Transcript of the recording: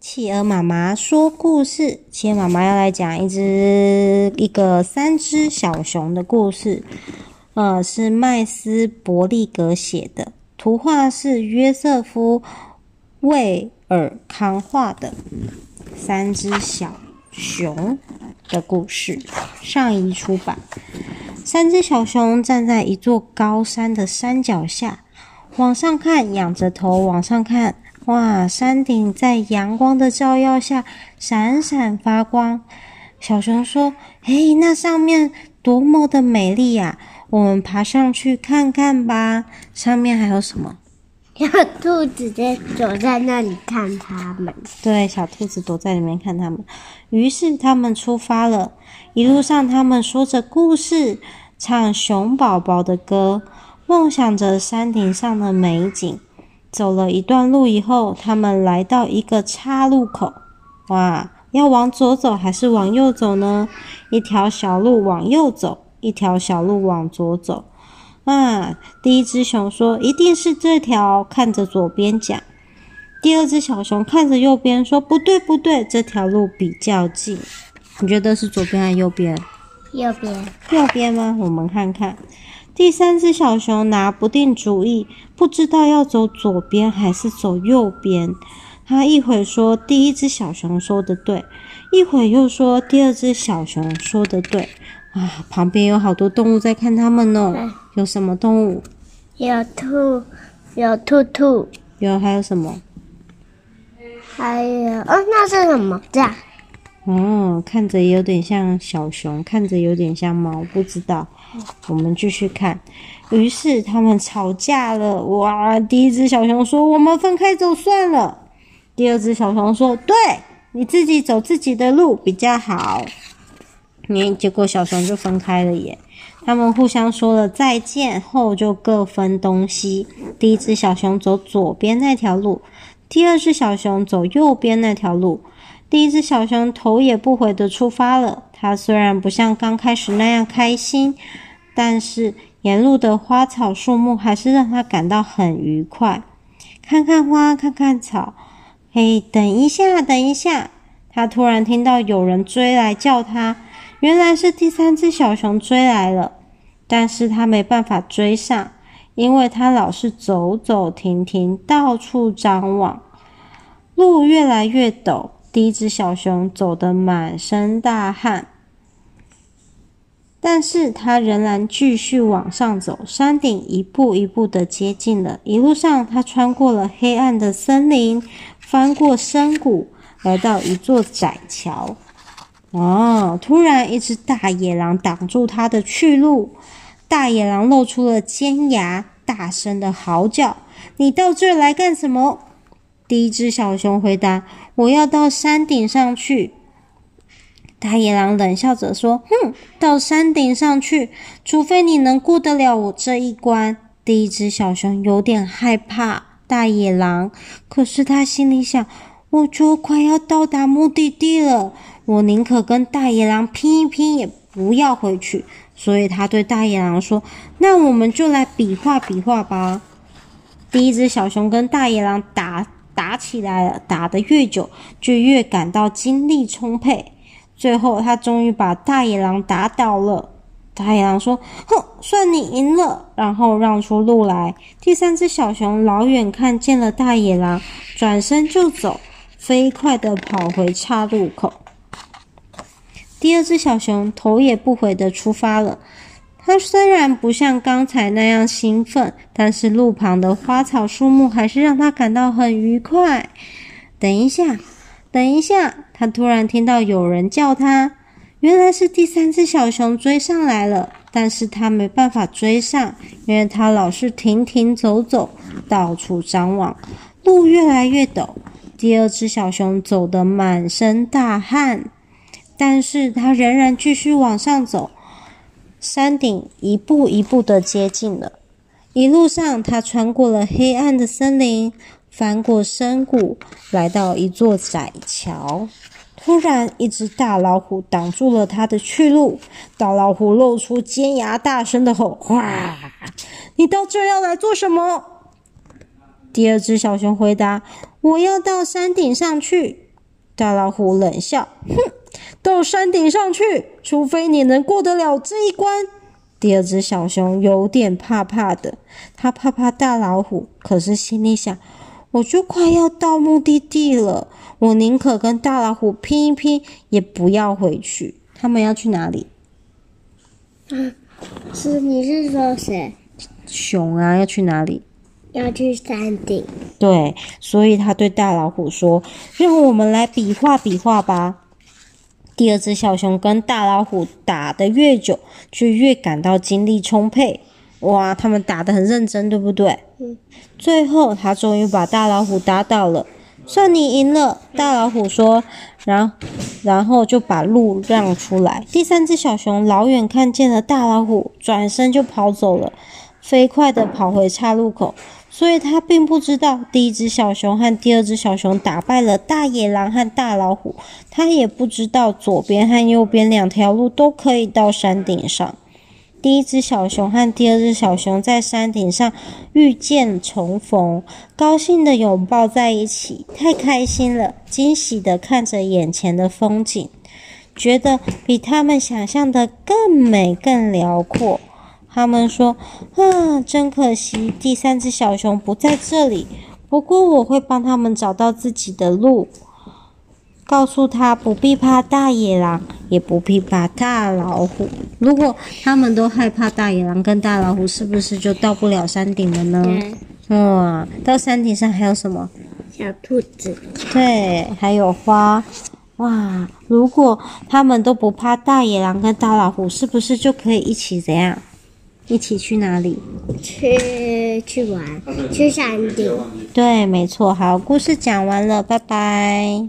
企鹅妈妈说故事。企鹅妈妈要来讲一只一个三只小熊的故事。呃，是麦斯伯利格写的，图画是约瑟夫魏尔康画的。三只小熊的故事，上一出版。三只小熊站在一座高山的山脚下。往上看，仰着头往上看，哇！山顶在阳光的照耀下闪闪发光。小熊说：“嘿，那上面多么的美丽呀！我们爬上去看看吧。上面还有什么？小兔子在躲在那里看他们。对，小兔子躲在里面看他们。于是他们出发了。一路上，他们说着故事，唱熊宝宝的歌。”梦想着山顶上的美景，走了一段路以后，他们来到一个岔路口。哇，要往左走还是往右走呢？一条小路往右走，一条小路往左走。啊，第一只熊说：“一定是这条。”看着左边讲。第二只小熊看着右边说：“不对，不对，这条路比较近。”你觉得是左边还是右边？右边。右边吗？我们看看。第三只小熊拿不定主意，不知道要走左边还是走右边。他一会说第一只小熊说的对，一会又说第二只小熊说的对。啊，旁边有好多动物在看他们呢。嗯、有什么动物？有兔，有兔兔。有还有什么？还有，哦，那是什么？这样。哦，看着有点像小熊，看着有点像猫，不知道。我们继续看。于是他们吵架了。哇！第一只小熊说：“我们分开走算了。”第二只小熊说：“对，你自己走自己的路比较好。”你结果小熊就分开了耶。他们互相说了再见后，就各分东西。第一只小熊走左边那条路，第二只小熊走右边那条路。第一只小熊头也不回地出发了。它虽然不像刚开始那样开心，但是沿路的花草树木还是让它感到很愉快。看看花，看看草。嘿，等一下，等一下！它突然听到有人追来叫它。原来是第三只小熊追来了，但是它没办法追上，因为它老是走走停停，到处张望。路越来越陡。第一只小熊走得满身大汗，但是它仍然继续往上走。山顶一步一步的接近了，一路上它穿过了黑暗的森林，翻过深谷，来到一座窄桥。哦，突然一只大野狼挡住它的去路，大野狼露出了尖牙，大声的嚎叫：“你到这来干什么？”第一只小熊回答：“我要到山顶上去。”大野狼冷笑着说：“哼，到山顶上去，除非你能过得了我这一关。”第一只小熊有点害怕大野狼，可是他心里想：“我就快要到达目的地了，我宁可跟大野狼拼一拼，也不要回去。”所以他对大野狼说：“那我们就来比划比划吧。”第一只小熊跟大野狼打。打起来了，打得越久，就越感到精力充沛。最后，他终于把大野狼打倒了。大野狼说：“哼，算你赢了。”然后让出路来。第三只小熊老远看见了大野狼，转身就走，飞快地跑回岔路口。第二只小熊头也不回地出发了。它虽然不像刚才那样兴奋，但是路旁的花草树木还是让它感到很愉快。等一下，等一下！它突然听到有人叫它，原来是第三只小熊追上来了，但是它没办法追上，因为它老是停停走走，到处张望。路越来越陡，第二只小熊走得满身大汗，但是它仍然继续往上走。山顶一步一步的接近了，一路上他穿过了黑暗的森林，翻过深谷，来到一座窄桥。突然，一只大老虎挡住了他的去路。大老虎露出尖牙，大声的吼：“哇！你到这要来做什么？”第二只小熊回答：“我要到山顶上去。”大老虎冷笑：“哼，到山顶上去，除非你能过得了这一关。”第二只小熊有点怕怕的，它怕怕大老虎，可是心里想：“我就快要到目的地了，我宁可跟大老虎拼一拼，也不要回去。”他们要去哪里？啊，是你是说谁？熊啊，要去哪里？要去山顶。对，所以他对大老虎说：“让我们来比划比划吧。”第二只小熊跟大老虎打得越久，就越感到精力充沛。哇，他们打得很认真，对不对？嗯。最后，他终于把大老虎打倒了。算你赢了，大老虎说，然然后就把路让出来。第三只小熊老远看见了大老虎，转身就跑走了，飞快地跑回岔路口。所以他并不知道第一只小熊和第二只小熊打败了大野狼和大老虎，他也不知道左边和右边两条路都可以到山顶上。第一只小熊和第二只小熊在山顶上遇见重逢，高兴地拥抱在一起，太开心了，惊喜地看着眼前的风景，觉得比他们想象的更美、更辽阔。他们说：“啊，真可惜，第三只小熊不在这里。不过我会帮他们找到自己的路。”告诉他不必怕大野狼，也不必怕大老虎。如果他们都害怕大野狼跟大老虎，是不是就到不了山顶了呢？嗯，哇，到山顶上还有什么？小兔子。对，还有花。哇，如果他们都不怕大野狼跟大老虎，是不是就可以一起怎样？一起去哪里？去去玩，去山顶。对，没错。好，故事讲完了，拜拜。